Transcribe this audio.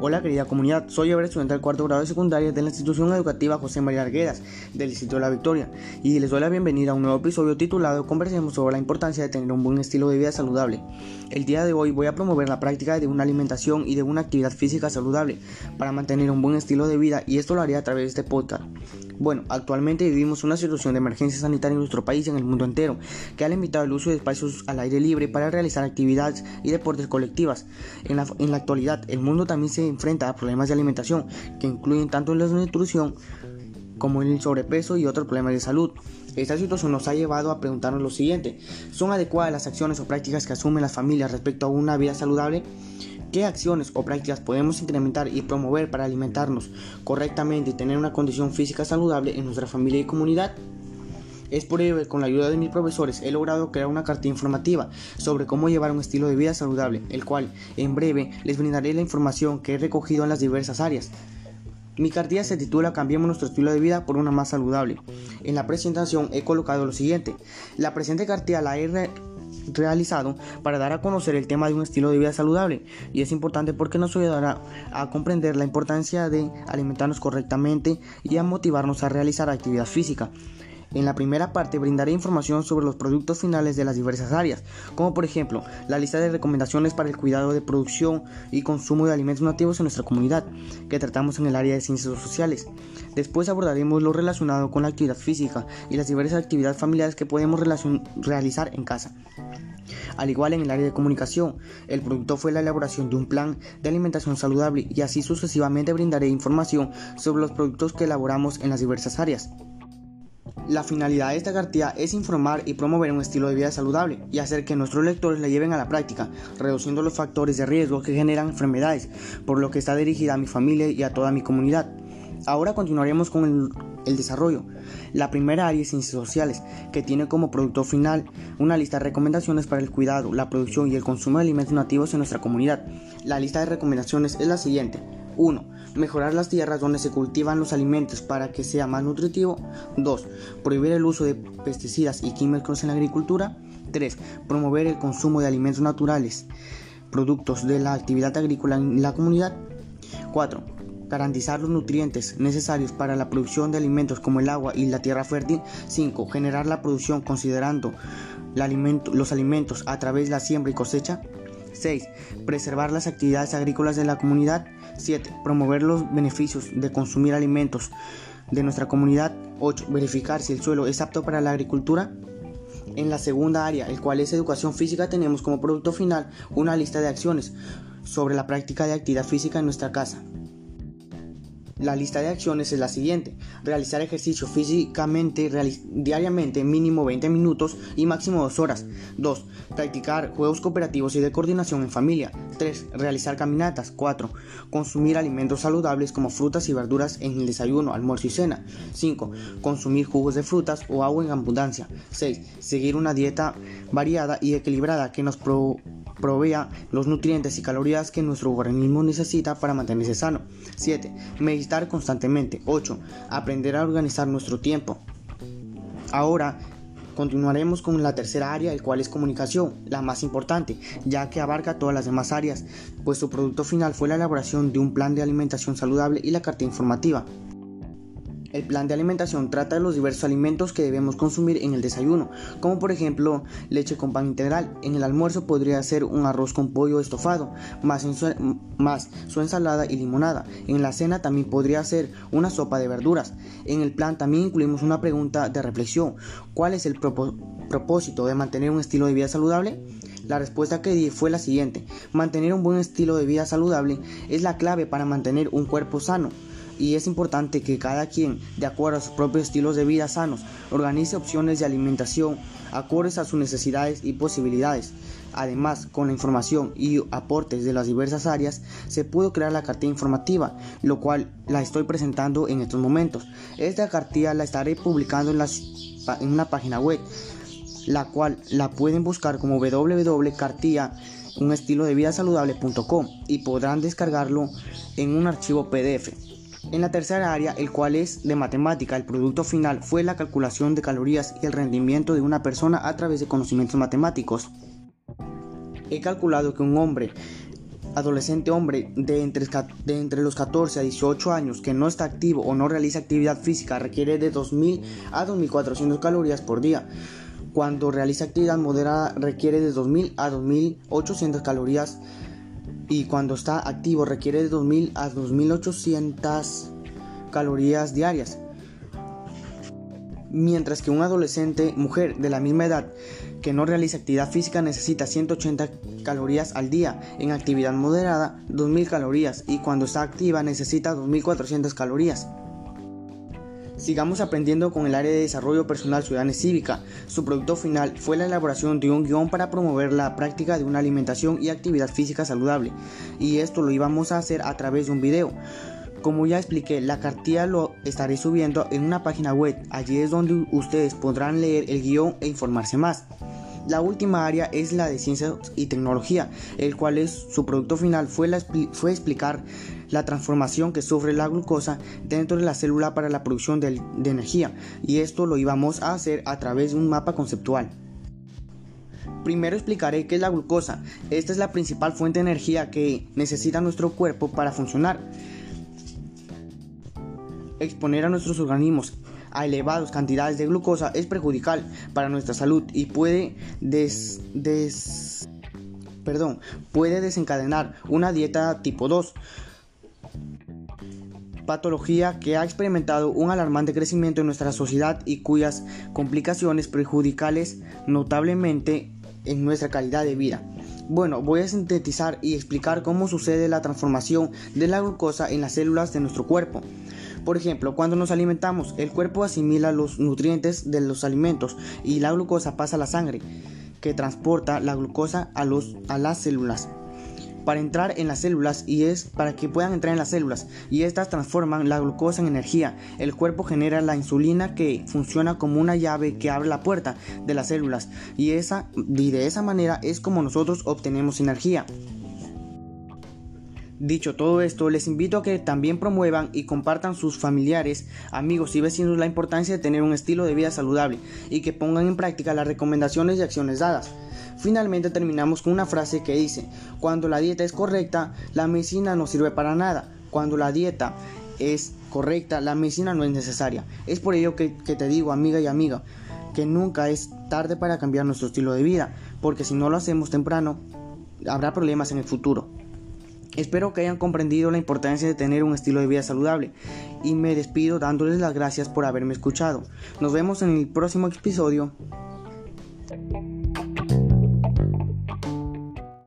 Hola querida comunidad, soy Ever, estudiante del cuarto grado de secundaria de la institución educativa José María Arguedas del Distrito de la Victoria y les doy la bienvenida a un nuevo episodio titulado Conversemos sobre la importancia de tener un buen estilo de vida saludable. El día de hoy voy a promover la práctica de una alimentación y de una actividad física saludable para mantener un buen estilo de vida y esto lo haré a través de este podcast. Bueno, actualmente vivimos una situación de emergencia sanitaria en nuestro país y en el mundo entero, que ha limitado el uso de espacios al aire libre para realizar actividades y deportes colectivas. En la, en la actualidad, el mundo también se enfrenta a problemas de alimentación, que incluyen tanto la desnutrición como el sobrepeso y otros problemas de salud. Esta situación nos ha llevado a preguntarnos lo siguiente, ¿son adecuadas las acciones o prácticas que asumen las familias respecto a una vida saludable? ¿Qué acciones o prácticas podemos incrementar y promover para alimentarnos correctamente y tener una condición física saludable en nuestra familia y comunidad? Es por ello que con la ayuda de mis profesores he logrado crear una carta informativa sobre cómo llevar un estilo de vida saludable, el cual en breve les brindaré la información que he recogido en las diversas áreas. Mi cartilla se titula Cambiemos nuestro estilo de vida por una más saludable. En la presentación he colocado lo siguiente. La presente cartilla la he realizado para dar a conocer el tema de un estilo de vida saludable y es importante porque nos ayudará a comprender la importancia de alimentarnos correctamente y a motivarnos a realizar actividad física. En la primera parte brindaré información sobre los productos finales de las diversas áreas, como por ejemplo la lista de recomendaciones para el cuidado de producción y consumo de alimentos nativos en nuestra comunidad, que tratamos en el área de ciencias sociales. Después abordaremos lo relacionado con la actividad física y las diversas actividades familiares que podemos realizar en casa. Al igual en el área de comunicación, el producto fue la elaboración de un plan de alimentación saludable y así sucesivamente brindaré información sobre los productos que elaboramos en las diversas áreas. La finalidad de esta cartilla es informar y promover un estilo de vida saludable y hacer que nuestros lectores la lleven a la práctica, reduciendo los factores de riesgo que generan enfermedades, por lo que está dirigida a mi familia y a toda mi comunidad. Ahora continuaremos con el, el, desarrollo. La primera área es ciencias sociales, que tiene como producto final una lista de recomendaciones para el cuidado, la producción y el consumo de alimentos nativos en nuestra comunidad. La lista de recomendaciones es la siguiente. 1. Mejorar las tierras donde se cultivan los alimentos para que sea más nutritivo. 2. Prohibir el uso de pesticidas y químicos en la agricultura. 3. Promover el consumo de alimentos naturales, productos de la actividad agrícola en la comunidad. 4. Garantizar los nutrientes necesarios para la producción de alimentos como el agua y la tierra fértil. 5. Generar la producción considerando los alimentos a través de la siembra y cosecha. 6. Preservar las actividades agrícolas de la comunidad. 7. Promover los beneficios de consumir alimentos de nuestra comunidad. 8. Verificar si el suelo es apto para la agricultura. En la segunda área, el cual es educación física, tenemos como producto final una lista de acciones sobre la práctica de actividad física en nuestra casa. La lista de acciones es la siguiente. Realizar ejercicio físicamente diariamente mínimo 20 minutos y máximo 2 horas. 2. Practicar juegos cooperativos y de coordinación en familia. 3. Realizar caminatas. 4. Consumir alimentos saludables como frutas y verduras en el desayuno, almuerzo y cena. 5. Consumir jugos de frutas o agua en abundancia. 6. Seguir una dieta variada y equilibrada que nos pro provea los nutrientes y calorías que nuestro organismo necesita para mantenerse sano. 7. Meditar constantemente. 8. Aprender a organizar nuestro tiempo. Ahora continuaremos con la tercera área, el cual es comunicación, la más importante, ya que abarca todas las demás áreas, pues su producto final fue la elaboración de un plan de alimentación saludable y la carta informativa. El plan de alimentación trata de los diversos alimentos que debemos consumir en el desayuno, como por ejemplo leche con pan integral. En el almuerzo podría ser un arroz con pollo estofado, más, su, ensalada y limonada. En la cena también podría ser una sopa de verduras. En el plan también incluimos una pregunta de reflexión. ¿Cuál es el propósito de mantener un estilo de vida saludable? La respuesta que di fue la siguiente. Mantener un buen estilo de vida saludable es la clave para mantener un cuerpo sano y es importante que cada quien, de acuerdo a sus propios estilos de vida sanos, organice opciones de alimentación acordes a sus necesidades y posibilidades. Además, con la información y aportes de las diversas áreas, se pudo crear la cartilla informativa, lo cual la estoy presentando en estos momentos. Esta cartilla la estaré publicando en, una página web, la cual la pueden buscar como www.cartilla un estilo de vida saludable.com y podrán descargarlo en un archivo PDF. En la tercera área, el cual es de matemática, el producto final fue la calculación de calorías y el rendimiento de una persona a través de conocimientos matemáticos. He calculado que un hombre adolescente hombre de entre, los 14 a 18 años que no está activo o no realiza actividad física requiere de 2.000 a 2.400 calorías por día. Cuando realiza actividad moderada requiere de 2.000 a 2.800 calorías y cuando está activo requiere de 2.000 a 2.800 calorías diarias mientras que un adolescente mujer de la misma edad que no realiza actividad física necesita 180 calorías al día, en actividad moderada 2000 calorías y cuando está activa necesita 2400 calorías. Sigamos aprendiendo con el área de desarrollo personal ciudadana y cívica. Su producto final fue la elaboración de un guion para promover la práctica de una alimentación y actividad física saludable. Y esto lo íbamos a hacer a través de un video. Como ya expliqué, la cartilla lo estaré subiendo en una página web. Allí es donde ustedes podrán leer el guion e informarse más. La última área es la de ciencia y tecnología, el cual es su producto final fue, fue explicar la transformación que sufre la glucosa dentro de la célula para la producción de, de energía y esto lo íbamos a hacer a través de un mapa conceptual. Primero explicaré qué es la glucosa. Esta es la principal fuente de energía que necesita nuestro cuerpo para funcionar exponer a nuestros organismos a elevadas cantidades de glucosa es perjudicial para nuestra salud y puede des, perdón, puede desencadenar una dieta tipo 2 patología que ha experimentado un alarmante crecimiento en nuestra sociedad y cuyas complicaciones perjudicales notablemente en nuestra calidad de vida. Bueno, voy a sintetizar y explicar cómo sucede la transformación de la glucosa en las células de nuestro cuerpo. Por ejemplo, cuando nos alimentamos, el cuerpo asimila los nutrientes de los alimentos y la glucosa pasa a la sangre, que transporta la glucosa a, los, a las células para entrar en las células y es para que puedan entrar en las células y estas transforman la glucosa en energía. El cuerpo genera la insulina que funciona como una llave que abre la puerta de las células y, esa, y de esa manera es como nosotros obtenemos energía. Dicho todo esto, les invito a que también promuevan y compartan sus familiares, amigos y vecinos la importancia de tener un estilo de vida saludable y que pongan en práctica las recomendaciones y acciones dadas. Finalmente terminamos con una frase que dice, cuando la dieta es correcta, la medicina no sirve para nada. Cuando la dieta es correcta, la medicina no es necesaria. Es por ello que, te digo, amiga y amiga, que nunca es tarde para cambiar nuestro estilo de vida, porque si no lo hacemos temprano, habrá problemas en el futuro. Espero que hayan comprendido la importancia de tener un estilo de vida saludable y me despido dándoles las gracias por haberme escuchado. Nos vemos en el próximo episodio.